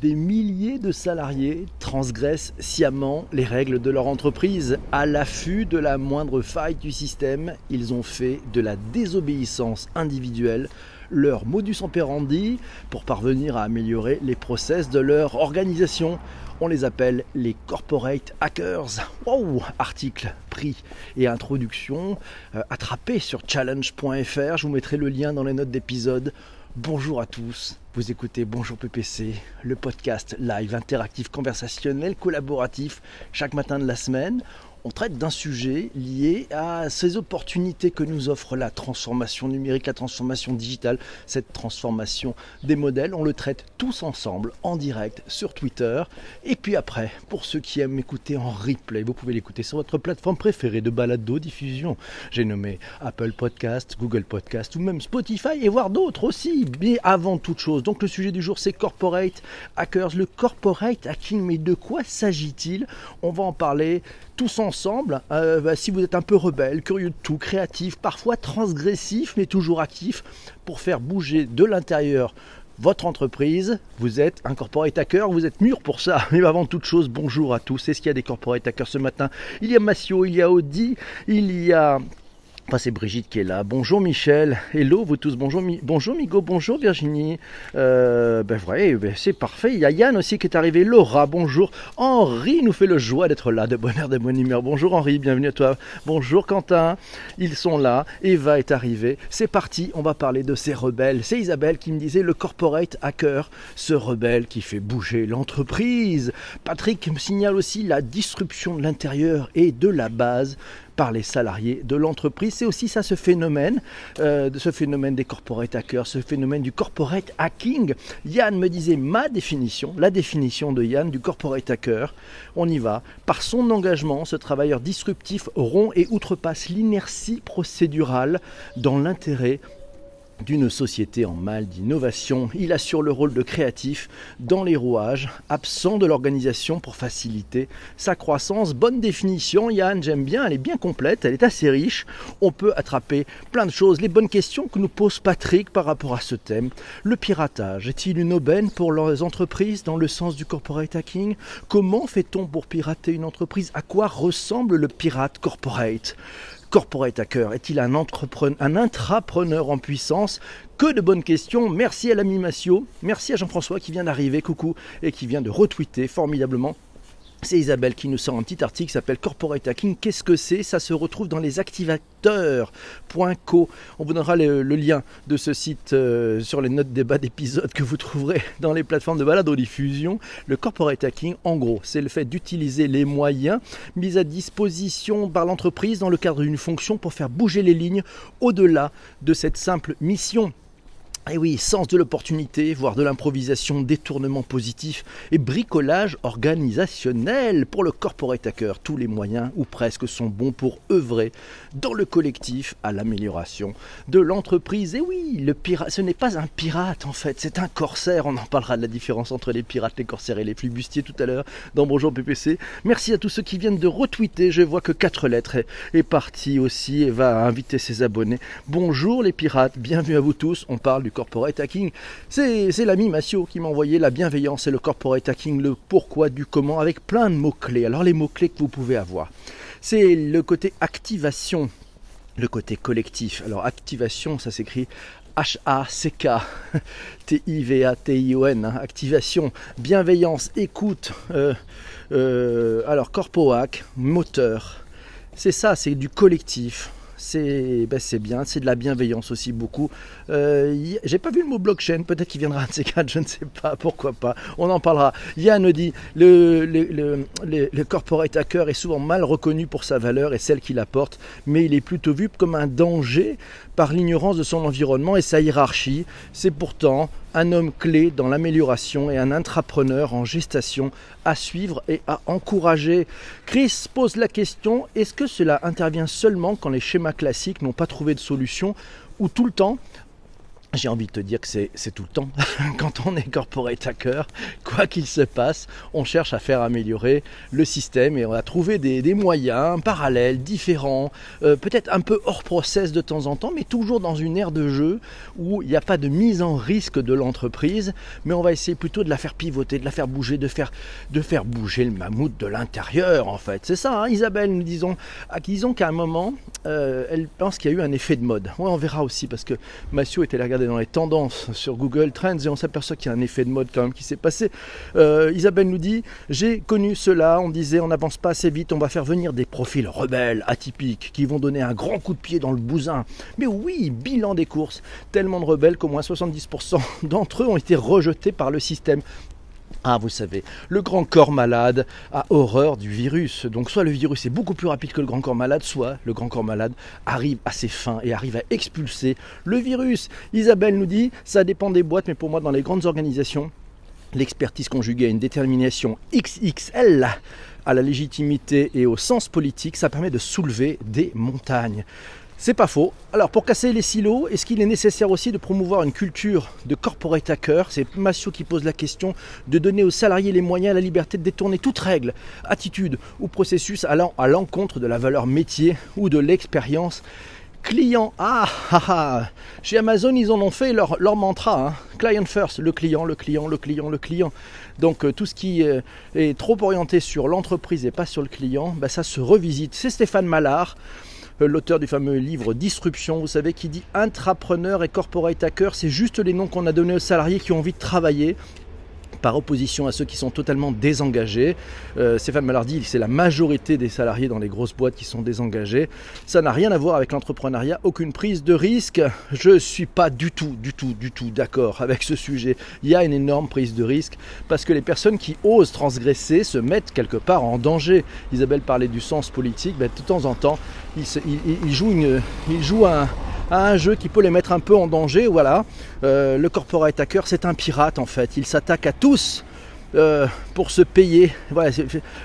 Des milliers de salariés transgressent sciemment les règles de leur entreprise. À l'affût de la moindre faille du système, ils ont fait de la désobéissance individuelle leur modus operandi pour parvenir à améliorer les process de leur organisation. On les appelle les corporate hackers. Wow Article, prix et introduction euh, attrapé sur challenge.fr. Je vous mettrai le lien dans les notes d'épisode. Bonjour à tous, vous écoutez Bonjour PPC, le podcast live interactif conversationnel collaboratif chaque matin de la semaine on traite d'un sujet lié à ces opportunités que nous offre la transformation numérique, la transformation digitale, cette transformation des modèles. On le traite tous ensemble en direct sur Twitter. Et puis après, pour ceux qui aiment écouter en replay, vous pouvez l'écouter sur votre plateforme préférée de balado diffusion. J'ai nommé Apple Podcast, Google Podcast ou même Spotify et voir d'autres aussi. Mais avant toute chose, donc le sujet du jour c'est corporate hackers, le corporate hacking. Mais de quoi s'agit-il? On va en parler tous ensemble. Euh, bah, si vous êtes un peu rebelle, curieux de tout, créatif, parfois transgressif, mais toujours actif, pour faire bouger de l'intérieur votre entreprise, vous êtes un corporate hacker, vous êtes mûr pour ça. Mais avant toute chose, bonjour à tous. Est-ce qu'il y a des corporate hackers ce matin? Il y a Massio, il y a Audi, il y a Enfin, c'est Brigitte qui est là. Bonjour Michel. Hello vous tous. Bonjour, bonjour Migo. Bonjour Virginie. Euh, ben vrai, ben, c'est parfait. Il y a Yann aussi qui est arrivé. Laura, bonjour. Henri nous fait le joie d'être là, de bonheur, de bonne humeur. Bonjour Henri, bienvenue à toi. Bonjour Quentin. Ils sont là. Eva est arrivée. C'est parti. On va parler de ces rebelles. C'est Isabelle qui me disait le corporate hacker, ce rebelle qui fait bouger l'entreprise. Patrick me signale aussi la disruption de l'intérieur et de la base par les salariés de l'entreprise. C'est aussi ça ce phénomène, euh, ce phénomène des corporate hackers, ce phénomène du corporate hacking. Yann me disait ma définition, la définition de Yann du corporate hacker. On y va. Par son engagement, ce travailleur disruptif rompt et outrepasse l'inertie procédurale dans l'intérêt d'une société en mal d'innovation. Il assure le rôle de créatif dans les rouages, absent de l'organisation pour faciliter sa croissance. Bonne définition, Yann, j'aime bien, elle est bien complète, elle est assez riche. On peut attraper plein de choses. Les bonnes questions que nous pose Patrick par rapport à ce thème. Le piratage est-il une aubaine pour les entreprises dans le sens du corporate hacking? Comment fait-on pour pirater une entreprise? À quoi ressemble le pirate corporate? Corporate hacker? Est-il un, un intrapreneur en puissance? Que de bonnes questions. Merci à l'ami Massio. Merci à Jean-François qui vient d'arriver, coucou, et qui vient de retweeter formidablement c'est Isabelle qui nous sort un petit article qui s'appelle Corporate Hacking. Qu'est-ce que c'est? Ça se retrouve dans les activateurs.co. On vous donnera le, lien de ce site euh, sur les notes des bas d'épisode que vous trouverez dans les plateformes de balade diffusion. Le corporate hacking, en gros, c'est le fait d'utiliser les moyens mis à disposition par l'entreprise dans le cadre d'une fonction pour faire bouger les lignes au-delà de cette simple mission et eh oui, sens de l'opportunité, voire de l'improvisation, détournement positif et bricolage organisationnel pour le corporate hacker. Tous les moyens, ou presque, sont bons pour œuvrer dans le collectif à l'amélioration de l'entreprise. Et oui, le pirate, ce n'est pas un pirate en fait, c'est un corsaire. On en parlera de la différence entre les pirates, les corsaires et les flibustiers tout à l'heure dans Bonjour PPC. Merci à tous ceux qui viennent de retweeter. Je vois que quatre lettres est, est partie aussi et va inviter ses abonnés. Bonjour les pirates, bienvenue à vous tous. On parle du corporate hacking. C'est l'ami Massio qui m'a envoyé la bienveillance et le corporate hacking, le pourquoi du comment, avec plein de mots-clés. Alors les mots-clés que vous pouvez avoir, c'est le côté activation, le côté collectif. Alors activation, ça s'écrit H-A-C-K, T-I-V-A-T-I-O-N, hein. activation, bienveillance, écoute, euh, euh, alors corpoac, moteur, c'est ça, c'est du collectif, ben, c'est bien, c'est de la bienveillance aussi beaucoup. Euh, J'ai pas vu le mot blockchain, peut-être qu'il viendra un de ces quatre, je ne sais pas, pourquoi pas, on en parlera. Yann dit le, le, le, le, corporate hacker est souvent mal reconnu pour sa valeur et celle qu'il apporte, mais il est plutôt vu comme un danger par l'ignorance de son environnement et sa hiérarchie. C'est pourtant un homme clé dans l'amélioration et un intrapreneur en gestation à suivre et à encourager. Chris pose la question, est-ce que cela intervient seulement quand les schémas classiques n'ont pas trouvé de solution ou tout le temps j'ai envie de te dire que c'est tout le temps. Quand on est corporate hacker, quoi qu'il se passe, on cherche à faire améliorer le système et on a trouvé des, moyens parallèles, différents, euh, peut-être un peu hors process de temps en temps, mais toujours dans une ère de jeu où il n'y a pas de mise en risque de l'entreprise, mais on va essayer plutôt de la faire pivoter, de la faire bouger, de faire, de faire bouger le mammouth de l'intérieur en fait. C'est ça, hein, Isabelle, nous disons, ah, disons qu'à un moment, euh, elle pense qu'il y a eu un effet de mode. Ouais, on verra aussi parce que Mathieu était là regarder dans les tendances sur Google Trends et on s'aperçoit qu'il y a un effet de mode quand même qui s'est passé. Euh, Isabelle nous dit J'ai connu cela, on disait on n'avance pas assez vite, on va faire venir des profils rebelles, atypiques, qui vont donner un grand coup de pied dans le bousin. Mais oui, bilan des courses, tellement de rebelles qu'au moins 70% d'entre eux ont été rejetés par le système. Ah, vous savez, le grand corps malade a horreur du virus. Donc soit le virus est beaucoup plus rapide que le grand corps malade, soit le grand corps malade arrive à ses fins et arrive à expulser le virus. Isabelle nous dit, ça dépend des boîtes, mais pour moi, dans les grandes organisations, l'expertise conjuguée à une détermination XXL à la légitimité et au sens politique, ça permet de soulever des montagnes. C'est pas faux. Alors pour casser les silos, est-ce qu'il est nécessaire aussi de promouvoir une culture de corporate hacker? C'est Massio qui pose la question de donner aux salariés les moyens la liberté de détourner toute règle, attitude ou processus allant à l'encontre de la valeur métier ou de l'expérience client. Ah, ah, ah, Chez Amazon, ils en ont fait leur, mantra. Hein. Client first, le client, le client, le client, le client. Donc euh, tout ce qui euh, est trop orienté sur l'entreprise et pas sur le client, bah, ça se revisite. C'est Stéphane Mallard l'auteur du fameux livre Disruption, vous savez, qui dit intrapreneur et corporate hacker, c'est juste les noms qu'on a donnés aux salariés qui ont envie de travailler par opposition à ceux qui sont totalement désengagés. Euh, Stéphane Mallard c'est la majorité des salariés dans les grosses boîtes qui sont désengagés. Ça n'a rien à voir avec l'entrepreneuriat, aucune prise de risque. Je ne suis pas du tout, du tout, du tout d'accord avec ce sujet. Il y a une énorme prise de risque parce que les personnes qui osent transgresser se mettent quelque part en danger. Isabelle parlait du sens politique, ben, de temps en temps, il, joue, une, il joue un, à un jeu qui peut les mettre un peu en danger. Voilà, euh, le corporate hacker, c'est un pirate en fait. Il s'attaque à tous euh, pour se payer. Voilà,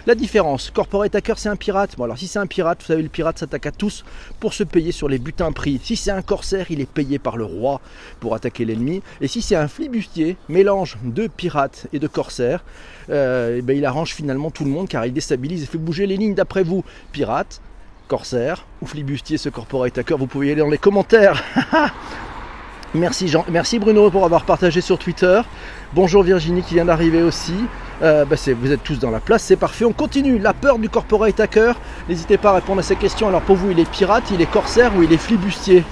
la différence. Corporate hacker, c'est un pirate. Bon, alors si c'est un pirate, vous savez, le pirate s'attaque à tous pour se payer sur les butins pris. Si c'est un corsaire, il est payé par le roi pour attaquer l'ennemi. Et si c'est un flibustier, mélange de pirate et de corsaire, euh, eh ben, il arrange finalement tout le monde car il déstabilise et fait bouger les lignes d'après vous. Pirate, corsaire ou flibustier ce corporate hacker, vous pouvez y aller dans les commentaires. merci Jean, merci Bruno pour avoir partagé sur Twitter. Bonjour Virginie qui vient d'arriver aussi. Euh, bah, vous êtes tous dans la place, c'est parfait. On continue. La peur du corporate hacker. N'hésitez pas à répondre à ces questions. Alors pour vous, il est pirate, il est corsaire ou il est flibustier?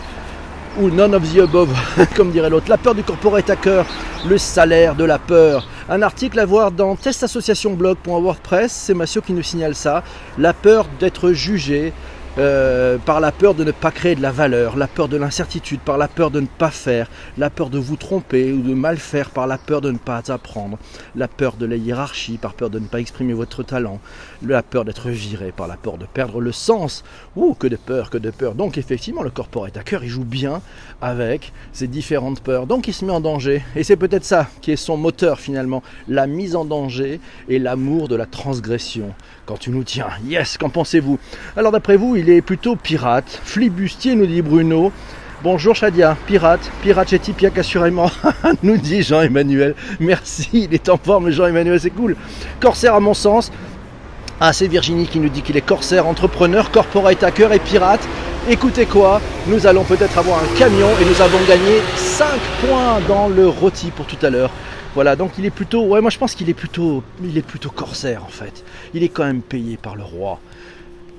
Ou none of the above, comme dirait l'autre. La peur du corporate hacker, le salaire de la peur. Un article à voir dans testassociationblog.wordpress, c'est Massio qui nous signale ça. La peur d'être jugé, euh, par la peur de ne pas créer de la valeur, la peur de l'incertitude, par la peur de ne pas faire, la peur de vous tromper ou de mal faire, par la peur de ne pas apprendre, la peur de la hiérarchie, par peur de ne pas exprimer votre talent, la peur d'être viré, par la peur de perdre le sens. Ouh, que de peur, que de peur. Donc effectivement, le corporate hacker, il joue bien avec ces différentes peurs. Donc il se met en danger. Et c'est peut-être ça qui est son moteur finalement, la mise en danger et l'amour de la transgression. Quand tu nous tiens, yes, qu'en pensez-vous? Alors d'après vous, il plutôt pirate, flibustier, nous dit Bruno. Bonjour Shadia, pirate, pirate chez Tipiak assurément, nous dit Jean-Emmanuel. Merci, il est en forme Jean-Emmanuel, c'est cool. Corsaire à mon sens. Ah, c'est Virginie qui nous dit qu'il est corsaire, entrepreneur, corporate hacker et pirate. Écoutez quoi, nous allons peut-être avoir un camion et nous avons gagné 5 points dans le rôti pour tout à l'heure. Voilà, donc il est plutôt, ouais, moi je pense qu'il est plutôt, il est plutôt corsaire en fait. Il est quand même payé par le roi.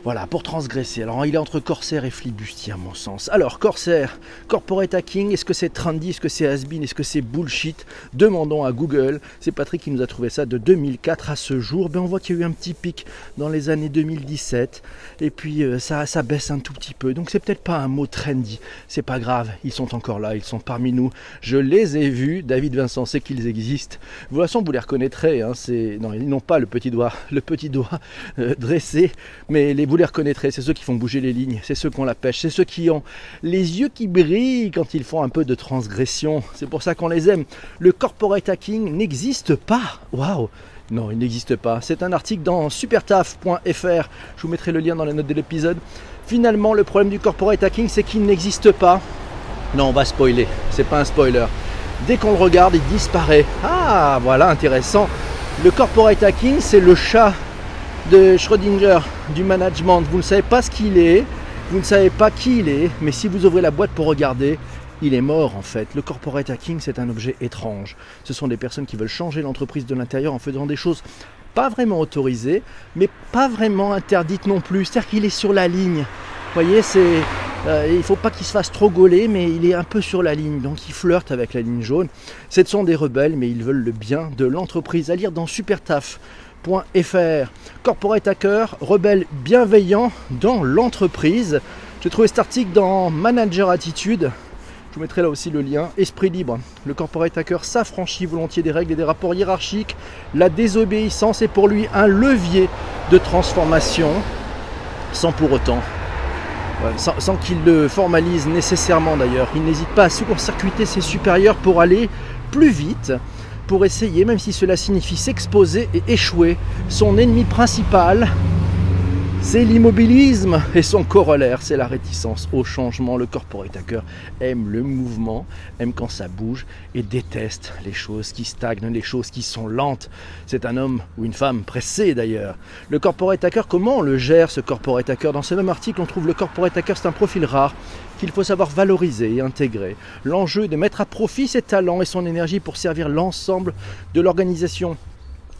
Voilà, pour transgresser. Alors il est entre corsaire et flibustier à mon sens. Alors corsaire, corporate hacking, est-ce que c'est trendy, est-ce que c'est has est-ce que c'est bullshit? Demandons à Google. C'est Patrick qui nous a trouvé ça de 2004 à ce jour. Ben, on voit qu'il y a eu un petit pic dans les années 2017 et puis euh, ça, ça baisse un tout petit peu. Donc c'est peut-être pas un mot trendy. C'est pas grave, ils sont encore là, ils sont parmi nous. Je les ai vus, David Vincent sait qu'ils existent. De toute façon, vous les reconnaîtrez. Hein, non, ils n'ont pas le petit doigt, le petit doigt euh, dressé, mais les vous les reconnaîtrez, c'est ceux qui font bouger les lignes, c'est ceux qui ont la pêche, c'est ceux qui ont les yeux qui brillent quand ils font un peu de transgression. C'est pour ça qu'on les aime. Le corporate hacking n'existe pas. Waouh non, il n'existe pas. C'est un article dans supertaf.fr. Je vous mettrai le lien dans les notes de l'épisode. Finalement, le problème du corporate hacking, c'est qu'il n'existe pas. Non, on va spoiler, c'est pas un spoiler. Dès qu'on le regarde, il disparaît. Ah, voilà, intéressant. Le corporate hacking, c'est le chat de Schrödinger du management. Vous ne savez pas ce qu'il est, vous ne savez pas qui il est, mais si vous ouvrez la boîte pour regarder, il est mort en fait. Le corporate hacking, c'est un objet étrange. Ce sont des personnes qui veulent changer l'entreprise de l'intérieur en faisant des choses pas vraiment autorisées, mais pas vraiment interdites non plus. C'est-à-dire qu'il est sur la ligne. Vous voyez, c'est, euh, il ne faut pas qu'il se fasse trop gauler, mais il est un peu sur la ligne, donc il flirte avec la ligne jaune. Ce sont des rebelles, mais ils veulent le bien de l'entreprise. À lire dans supertaf.fr. Corporate hacker, rebelle bienveillant dans l'entreprise. J'ai trouvé cet article dans Manager Attitude. Je vous mettrai là aussi le lien. Esprit libre. Le corporate hacker s'affranchit volontiers des règles et des rapports hiérarchiques. La désobéissance est pour lui un levier de transformation, sans pour autant sans, qu'il le formalise nécessairement d'ailleurs. Il n'hésite pas à court-circuiter ses supérieurs pour aller plus vite, pour essayer, même si cela signifie s'exposer et échouer. Son ennemi principal, c'est l'immobilisme et son corollaire, c'est la réticence au changement. Le corporate hacker aime le mouvement, aime quand ça bouge et déteste les choses qui stagnent, les choses qui sont lentes. C'est un homme ou une femme pressé d'ailleurs. Le corporate hacker, comment on le gère ce corporate hacker Dans ce même article, on trouve le corporate hacker, c'est un profil rare qu'il faut savoir valoriser et intégrer. L'enjeu est de mettre à profit ses talents et son énergie pour servir l'ensemble de l'organisation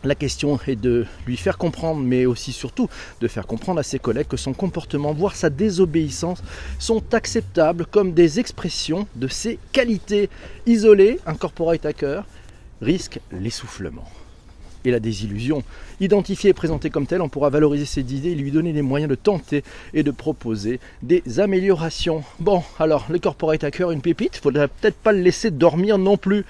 la question est de lui faire comprendre, mais aussi surtout de faire comprendre à ses collègues que son comportement, voire sa désobéissance, sont acceptables comme des expressions de ses qualités. Isolé, un corporate hacker risque l'essoufflement et la désillusion. Identifié et présenté comme tel, on pourra valoriser ses idées et lui donner les moyens de tenter et de proposer des améliorations. Bon, alors, le corporate hacker, une pépite, faudrait peut-être pas le laisser dormir non plus.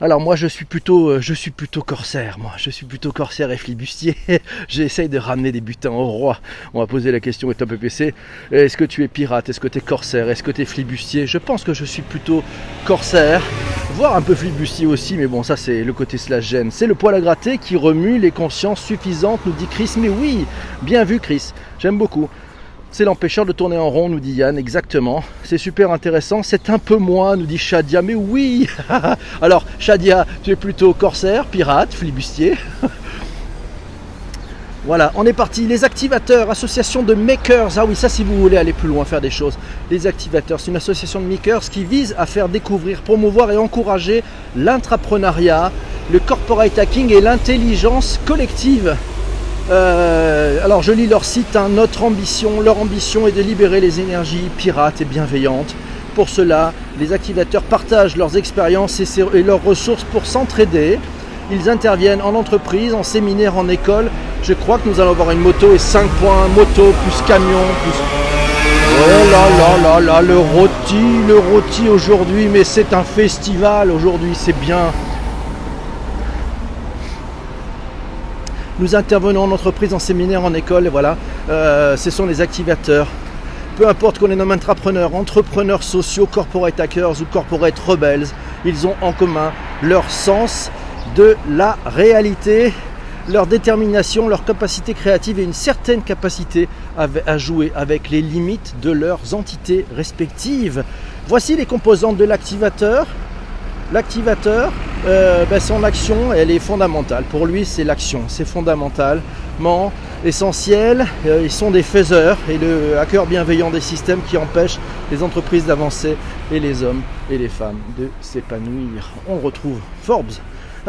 Alors moi je suis plutôt euh, je suis plutôt corsaire, moi je suis plutôt corsaire et flibustier. J'essaye de ramener des butins au roi. On va poser la question au top EPC. Est-ce que tu es pirate? Est-ce que tu es corsaire? Est-ce que tu es flibustier? Je pense que je suis plutôt corsaire, voire un peu flibustier aussi, mais bon ça c'est le côté slash gêne. C'est le poil à gratter qui remue les consciences suffisantes, nous dit Chris. Mais oui, bien vu Chris, j'aime beaucoup. C'est l'empêcheur de tourner en rond, nous dit Yann, exactement. C'est super intéressant. C'est un peu moi, nous dit Shadia. Mais oui Alors, Shadia, tu es plutôt corsaire, pirate, flibustier. voilà, on est parti. Les activateurs, association de makers. Ah oui, ça, si vous voulez aller plus loin, faire des choses. Les activateurs, c'est une association de makers qui vise à faire découvrir, promouvoir et encourager l'intrapreneuriat, le corporate hacking et l'intelligence collective. Euh, alors je lis leur site, hein. notre ambition, leur ambition est de libérer les énergies pirates et bienveillantes. Pour cela, les activateurs partagent leurs expériences et, leurs ressources pour s'entraider. Ils interviennent en entreprise, en séminaire, en école. Je crois que nous allons avoir une moto et 5 points, moto plus camion, plus... Oh là là là là, le rôti, le rôti aujourd'hui, mais c'est un festival aujourd'hui, c'est bien. Nous intervenons en entreprise, en séminaire, en école, et voilà, euh, ce sont les activateurs. Peu importe qu'on est nomme entrepreneurs, entrepreneurs sociaux, corporate hackers ou corporate rebels, ils ont en commun leur sens de la réalité, leur détermination, leur capacité créative et une certaine capacité à jouer avec les limites de leurs entités respectives. Voici les composantes de l'activateur. L'activateur, euh, ben, son action, elle est fondamentale. Pour lui, c'est l'action, c'est fondamentalement essentiel. Euh, ils sont des faiseurs et le hacker bienveillant des systèmes qui empêchent les entreprises d'avancer et les hommes et les femmes de s'épanouir. On retrouve Forbes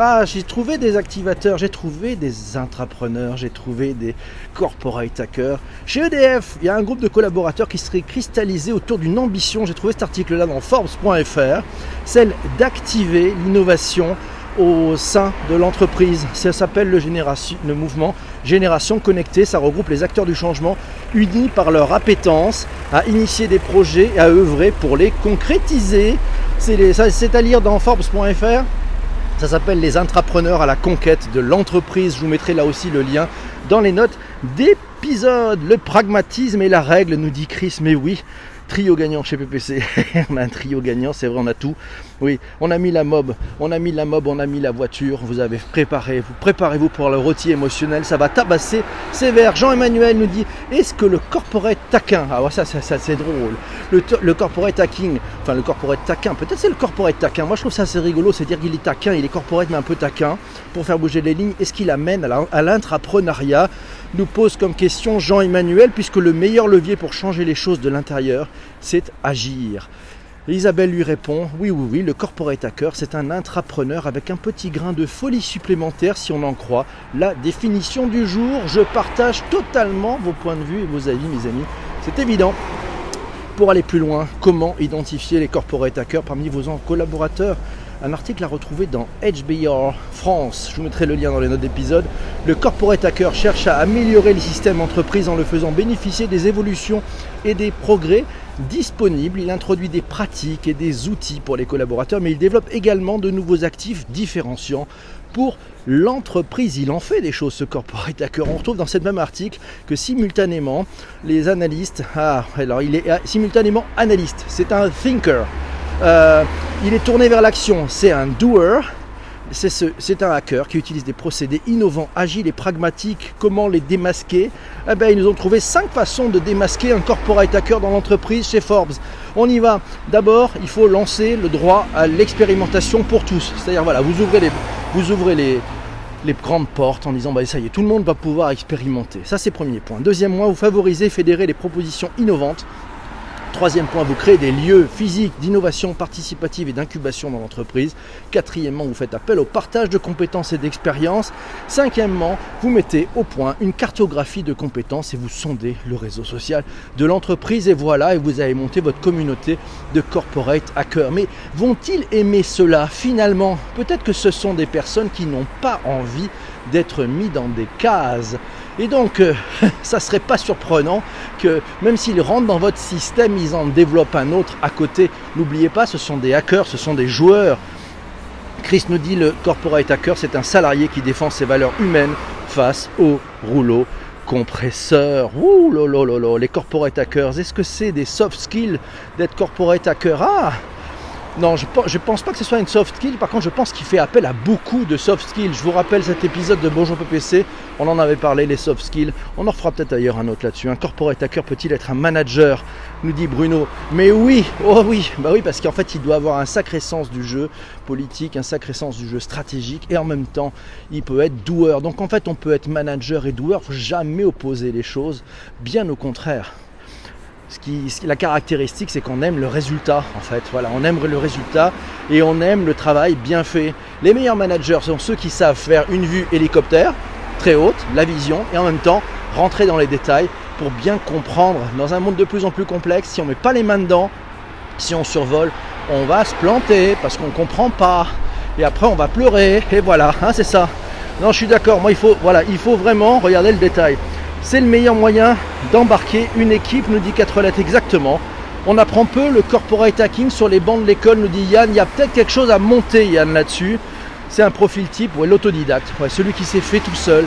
ah, j'ai trouvé des activateurs, j'ai trouvé des intrapreneurs, j'ai trouvé des corporate hackers. Chez EDF, il y a un groupe de collaborateurs qui serait cristallisé autour d'une ambition. J'ai trouvé cet article-là dans Forbes.fr, celle d'activer l'innovation au sein de l'entreprise. Ça s'appelle le, le, mouvement Génération Connectée. Ça regroupe les acteurs du changement unis par leur appétence à initier des projets et à œuvrer pour les concrétiser. C'est à lire dans Forbes.fr. Ça s'appelle Les intrapreneurs à la conquête de l'entreprise. Je vous mettrai là aussi le lien dans les notes d'épisode. Le pragmatisme est la règle, nous dit Chris. Mais oui, Trio gagnant chez PPC. on a un trio gagnant, c'est vrai, on a tout. Oui, on a mis la mob, on a mis la mob, on a mis la voiture. Vous avez préparé, vous préparez-vous pour le rôti émotionnel. Ça va tabasser sévère. Jean-Emmanuel nous dit est-ce que le corporate taquin, ah ça, ça, ça c'est drôle. Le, le corporate taquin, enfin le corporate taquin, peut-être c'est le corporate taquin. Moi je trouve ça assez rigolo, c'est dire qu'il est taquin, il est corporate mais un peu taquin pour faire bouger les lignes. Est-ce qu'il amène à l'intrapreneuriat Nous pose comme question Jean-Emmanuel, puisque le meilleur levier pour changer les choses de l'intérieur, c'est agir. Isabelle lui répond Oui, oui, oui, le corporate hacker, c'est un intrapreneur avec un petit grain de folie supplémentaire si on en croit. La définition du jour, je partage totalement vos points de vue et vos avis, mes amis. C'est évident. Pour aller plus loin, comment identifier les corporate hackers parmi vos collaborateurs? Un article à retrouver dans HBR France. Je vous mettrai le lien dans les notes d'épisode. Le corporate hacker cherche à améliorer les systèmes entreprises en le faisant bénéficier des évolutions et des progrès disponibles. Il introduit des pratiques et des outils pour les collaborateurs, mais il développe également de nouveaux actifs différenciants pour l'entreprise. Il en fait des choses, ce corporate hacker. On retrouve dans ce même article que simultanément, les analystes, ah, alors il est simultanément analyste, c'est un thinker. Euh, il est tourné vers l'action, c'est un doer. C'est un hacker qui utilise des procédés innovants, agiles et pragmatiques. Comment les démasquer? Eh ben, Ils nous ont trouvé cinq façons de démasquer un corporate hacker dans l'entreprise chez Forbes. On y va. D'abord, il faut lancer le droit à l'expérimentation pour tous. C'est-à-dire, voilà, vous ouvrez les, vous ouvrez les, les grandes portes en disant bah, ça y est, tout le monde va pouvoir expérimenter. Ça, c'est premier point. Deuxième point, vous favorisez, fédérez les propositions innovantes Troisième point, vous créez des lieux physiques d'innovation participative et d'incubation dans l'entreprise. Quatrièmement, vous faites appel au partage de compétences et d'expériences. Cinquièmement, vous mettez au point une cartographie de compétences et vous sondez le réseau social de l'entreprise. Et voilà, et vous avez monté votre communauté de corporate hackers. Mais vont-ils aimer cela finalement? Peut-être que ce sont des personnes qui n'ont pas envie d'être mis dans des cases. Et donc, euh, ça serait pas surprenant que même s'ils rentrent dans votre système, ils en développent un autre à côté. N'oubliez pas, ce sont des hackers, ce sont des joueurs. Chris nous dit le corporate hacker, c'est un salarié qui défend ses valeurs humaines face au rouleau compresseur. Ouh là les corporate hackers, est-ce que c'est des soft skills d'être corporate hacker? Ah non, je ne pense pas que ce soit une soft skill. Par contre, je pense qu'il fait appel à beaucoup de soft skills. Je vous rappelle cet épisode de Bonjour PPC. On en avait parlé, les soft skills. On en fera peut-être ailleurs un autre là-dessus. Un corporate hacker peut-il être un manager? Nous dit Bruno. Mais oui, oh oui, bah oui, parce qu'en fait, il doit avoir un sacré sens du jeu politique, un sacré sens du jeu stratégique, et en même temps, il peut être doueur. Donc en fait, on peut être manager et doueur. Faut jamais opposer les choses. Bien au contraire. La caractéristique, c'est qu'on aime le résultat, en fait. Voilà, on aime le résultat et on aime le travail bien fait. Les meilleurs managers sont ceux qui savent faire une vue hélicoptère, très haute, la vision, et en même temps rentrer dans les détails pour bien comprendre. Dans un monde de plus en plus complexe, si on ne met pas les mains dedans, si on survole, on va se planter parce qu'on ne comprend pas. Et après, on va pleurer. Et voilà, hein, c'est ça. Non, je suis d'accord. Moi, il faut vraiment regarder le détail. C'est le meilleur moyen d'embarquer une équipe, nous dit 4 lettres exactement. On apprend peu le corporate hacking sur les bancs de l'école, nous dit Yann. Il y a peut-être quelque chose à monter, Yann, là-dessus. C'est un profil type, ouais, l'autodidacte, celui qui s'est fait tout seul,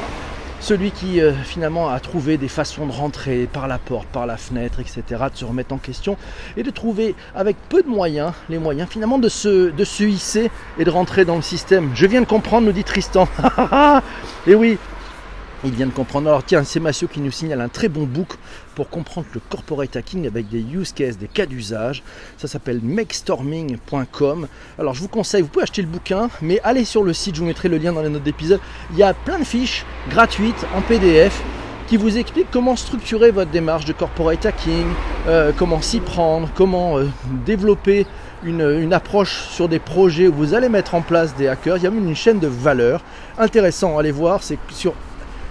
celui qui euh, finalement a trouvé des façons de rentrer par la porte, par la fenêtre, etc., de se remettre en question et de trouver avec peu de moyens, les moyens finalement de se, de se hisser et de rentrer dans le système. Je viens de comprendre, nous dit Tristan. et oui, il vient de comprendre. Alors tiens, c'est Massio qui nous signale un très bon book pour comprendre le corporate hacking avec des use cases, des cas d'usage. Ça s'appelle makestorming.com. Alors je vous conseille, vous pouvez acheter le bouquin, mais allez sur le site, je vous mettrai le lien dans les notes d'épisode. Il y a plein de fiches gratuites en PDF qui vous expliquent comment structurer votre démarche de corporate hacking, euh, comment s'y prendre, comment euh, développer une, approche sur des projets où vous allez mettre en place des hackers. Il y a même une chaîne de valeur. Intéressant, allez voir, c'est sur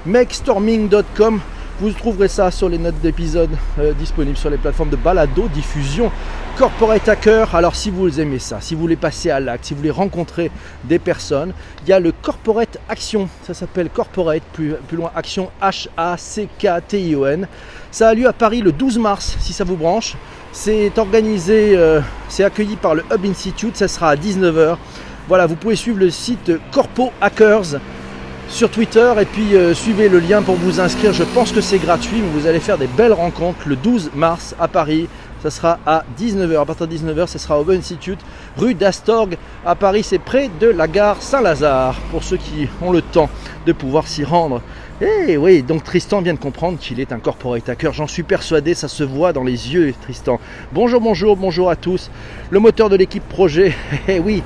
makestorming.com. Vous trouverez ça sur les notes d'épisode euh, disponibles sur les plateformes de balado, diffusion, corporate hacker. Alors si vous aimez ça, si vous voulez passer à l'acte, si vous voulez rencontrer des personnes, il y a le corporate action. Ça s'appelle corporate, plus, plus loin action H-A-C-K-T-I-O-N. Ça a lieu à Paris le 12 mars, si ça vous branche. C'est organisé, euh, c'est accueilli par le Hub Institute. Ça sera à 19h. Voilà, vous pouvez suivre le site Corpo Hackers sur Twitter et puis euh, suivez le lien pour vous inscrire. Je pense que c'est gratuit, mais vous allez faire des belles rencontres le 12 mars à Paris. ça sera à 19h. À partir de 19h, ce sera au Institute, rue d'Astorg à Paris. C'est près de la gare Saint-Lazare, pour ceux qui ont le temps de pouvoir s'y rendre. Eh oui, donc Tristan vient de comprendre qu'il est un corporate hacker. J'en suis persuadé, ça se voit dans les yeux, Tristan. Bonjour, bonjour, bonjour à tous. Le moteur de l'équipe projet, eh oui,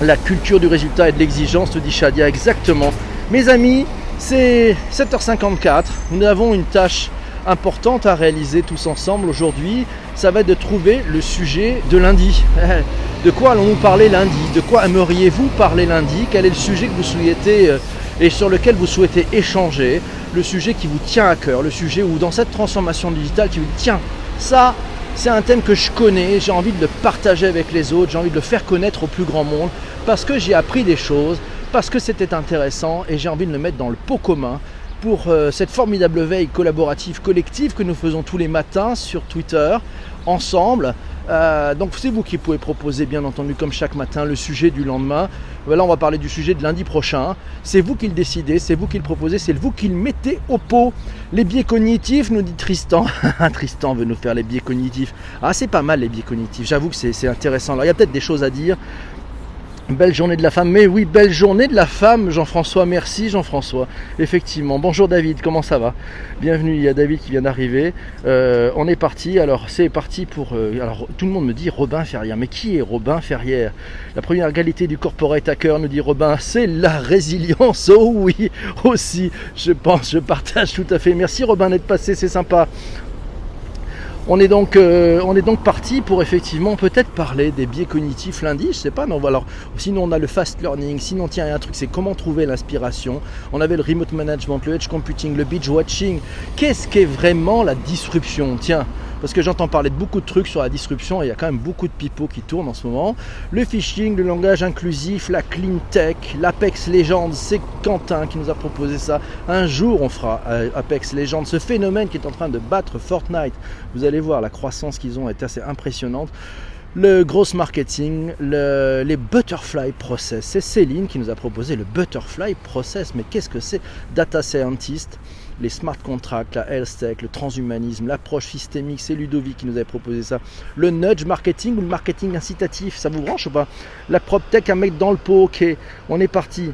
la culture du résultat et de l'exigence, te dit Shadia, exactement. Mes amis, c'est 7h54. Nous avons une tâche importante à réaliser tous ensemble aujourd'hui. Ça va être de trouver le sujet de lundi. De quoi allons-nous parler lundi? De quoi aimeriez-vous parler lundi? Quel est le sujet que vous souhaitez euh, et sur lequel vous souhaitez échanger? Le sujet qui vous tient à cœur, le sujet où dans cette transformation digitale qui vous tient, ça, c'est un thème que je connais, j'ai envie de le partager avec les autres, j'ai envie de le faire connaître au plus grand monde parce que j'ai appris des choses, parce que c'était intéressant et j'ai envie de le mettre dans le pot commun pour euh, cette formidable veille collaborative collective que nous faisons tous les matins sur Twitter ensemble. Euh, donc c'est vous qui pouvez proposer bien entendu comme chaque matin le sujet du lendemain. Là on va parler du sujet de lundi prochain. C'est vous qui le décidez, c'est vous qui le proposez, c'est vous qui le mettez au pot. Les biais cognitifs, nous dit Tristan. Tristan veut nous faire les biais cognitifs. Ah c'est pas mal les biais cognitifs, j'avoue que c'est intéressant. Alors il y a peut-être des choses à dire. Belle journée de la femme, mais oui, belle journée de la femme, Jean-François, merci Jean-François. Effectivement, bonjour David, comment ça va? Bienvenue, il y a David qui vient d'arriver. Euh, on est parti, alors c'est parti pour... Euh, alors tout le monde me dit Robin Ferrière, mais qui est Robin Ferrière? La première qualité du corporate hacker, nous dit Robin, c'est la résilience. Oh oui, aussi, je pense, je partage tout à fait. Merci Robin d'être passé, c'est sympa. On est donc, euh, on est donc parti pour effectivement peut-être parler des biais cognitifs lundi, je sais pas. Non, alors, sinon on a le fast learning, sinon tiens, il y a un truc, c'est comment trouver l'inspiration. On avait le remote management, le edge computing, le binge watching. Qu'est-ce qu'est vraiment la disruption? Tiens, parce que j'entends parler de beaucoup de trucs sur la disruption et il y a quand même beaucoup de pipeaux qui tournent en ce moment. Le phishing, le langage inclusif, la clean tech, l'Apex Legends, c'est Quentin qui nous a proposé ça. Un jour on fera euh, Apex Legends, ce phénomène qui est en train de battre Fortnite. Vous allez voir, la croissance qu'ils ont est assez impressionnante le gross marketing, les butterfly process. C'est Céline qui nous a proposé le butterfly process. Mais qu'est-ce que c'est Data scientist, les smart contracts, la health tech, le transhumanisme, l'approche systémique, c'est Ludovic qui nous avait proposé ça. Le nudge marketing ou le marketing incitatif, ça vous branche ou pas? La prop tech à mettre dans le pot, ok, on est parti.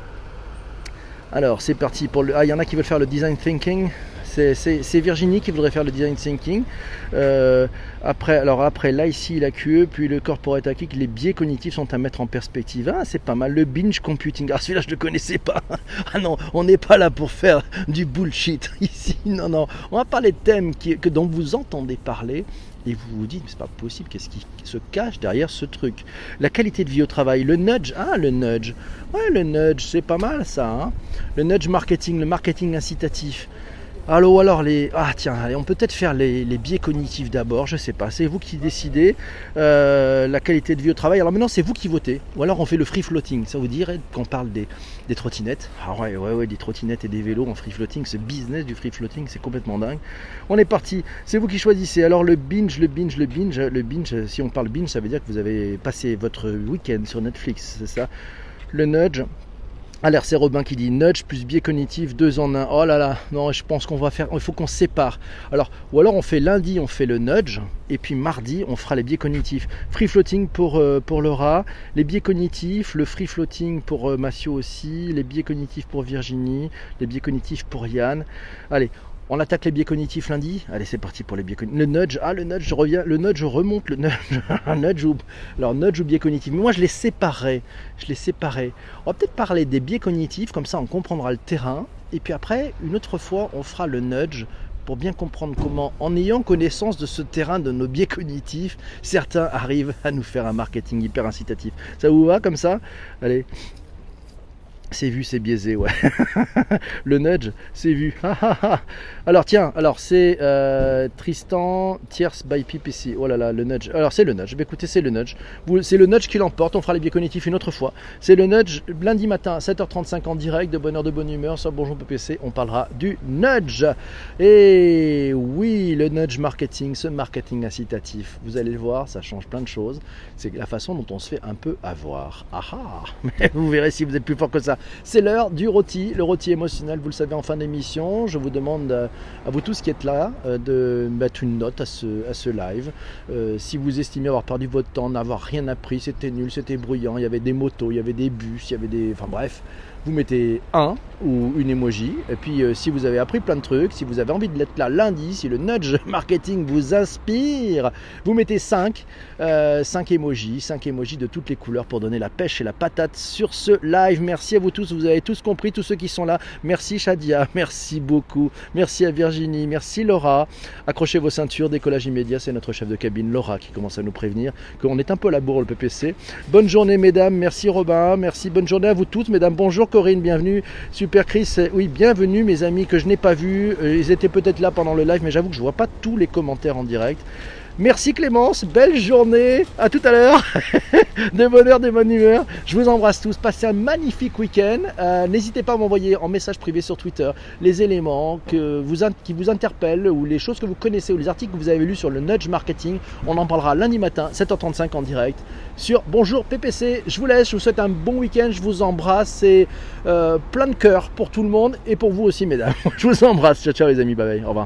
Alors c'est parti pour le. Ah, il y en a qui veulent faire le design thinking. C'est Virginie qui voudrait faire le design thinking. Euh, après, alors après, là ici la QE, puis le corporate hacking, les biais cognitifs sont à mettre en perspective. Ah, c'est pas mal. Le binge computing. Ah, celui-là, je ne le connaissais pas. Ah non, on n'est pas là pour faire du bullshit ici. Non, non. On va parler de thèmes que, dont vous entendez parler et vous vous dites, mais c'est pas possible, qu'est-ce qui se cache derrière ce truc? La qualité de vie au travail, le nudge, ah le nudge, ouais le nudge, c'est pas mal ça, hein le nudge marketing, le marketing incitatif. Alors, alors les. Ah tiens, allez, on peut peut-être faire les, biais cognitifs d'abord, je sais pas. C'est vous qui décidez euh, la qualité de vie au travail. Alors maintenant, c'est vous qui votez. Ou alors on fait le free floating. Ça vous dirait qu'on parle des, des trottinettes Ah ouais, ouais, ouais, des trottinettes et des vélos en free floating. Ce business du free floating, c'est complètement dingue. On est parti. C'est vous qui choisissez. Alors le binge, le binge, le binge. Le binge, si on parle binge, ça veut dire que vous avez passé votre week-end sur Netflix, c'est ça? Le nudge, alors c'est Robin qui dit nudge plus biais cognitif, deux en un. Oh là là, non, je pense qu'on va faire, il faut qu'on sépare. Alors, ou alors on fait lundi, on fait le nudge, et puis mardi, on fera les biais cognitifs. Free floating pour, euh, pour Laura, les biais cognitifs, le free floating pour euh, Massio aussi, les biais cognitifs pour Virginie, les biais cognitifs pour Yann. Allez, on attaque les biais cognitifs lundi. Allez, c'est parti pour les biais cognitifs. Le nudge, ah le nudge, je reviens, le nudge, remonte le nudge. nudge ou alors nudge ou biais cognitifs. Mais moi, je les séparais. Je les séparais. On va peut-être parler des biais cognitifs, comme ça, on comprendra le terrain. Et puis après, une autre fois, on fera le nudge pour bien comprendre comment, en ayant connaissance de ce terrain de nos biais cognitifs, certains arrivent à nous faire un marketing hyper incitatif. Ça vous va comme ça? Allez, c'est vu, c'est biaisé, ouais. le nudge, c'est vu. alors tiens, alors c'est euh, Tristan Tierce by PPC. Oh là là, le nudge. Alors c'est le nudge. Bah, écoutez, c'est le nudge. C'est le nudge qui l'emporte. On fera les biais cognitifs une autre fois. C'est le nudge lundi matin, 7h35 en direct, de bonne heure, de bonne humeur, sur Bonjour PPC. On parlera du nudge. Et oui, le nudge marketing, ce marketing incitatif. Vous allez le voir, ça change plein de choses. C'est la façon dont on se fait un peu avoir. Ah ah Mais vous verrez si vous êtes plus fort que ça. C'est l'heure du rôti, le rôti émotionnel, vous le savez en fin d'émission. Je vous demande à vous tous qui êtes là euh, de mettre une note à ce, à ce live. Euh, si vous estimez avoir perdu votre temps, n'avoir rien appris, c'était nul, c'était bruyant, il y avait des motos, il y avait des bus, il y avait des... Enfin bref, vous mettez un ou une emoji. Et puis euh, si vous avez appris plein de trucs, si vous avez envie de l'être là lundi, si le nudge marketing vous inspire, vous mettez 5, 5 emojis, 5 emojis de toutes les couleurs pour donner la pêche et la patate sur ce live. Merci à vous tous, vous avez tous compris, tous ceux qui sont là. Merci Shadia, merci beaucoup. Merci à Virginie, merci Laura. Accrochez vos ceintures, décollage immédiat, c'est notre chef de cabine Laura qui commence à nous prévenir qu'on est un peu à la bourre le PPC. Bonne journée mesdames, merci Robin, merci, bonne journée à vous toutes mesdames, bonjour Corinne, bienvenue. Super Chris, oui, bienvenue mes amis que je n'ai pas vus. Euh, ils étaient peut-être là pendant le live, mais j'avoue que je vois pas tous les commentaires en direct. Merci Clémence, belle journée, à tout à l'heure, de bonheur, de bonne humeur. Je vous embrasse tous, passez un magnifique week-end. Euh, N'hésitez pas à m'envoyer en message privé sur Twitter les éléments qui vous interpellent ou les choses que vous connaissez ou les articles que vous avez lus sur le nudge marketing. On en parlera lundi matin, 7h35 en direct sur Bonjour PPC. Je vous laisse, je vous souhaite un bon week-end, je vous embrasse et euh, plein de cœur pour tout le monde et pour vous aussi mesdames. Je vous embrasse, ciao ciao les amis, bye bye, au revoir.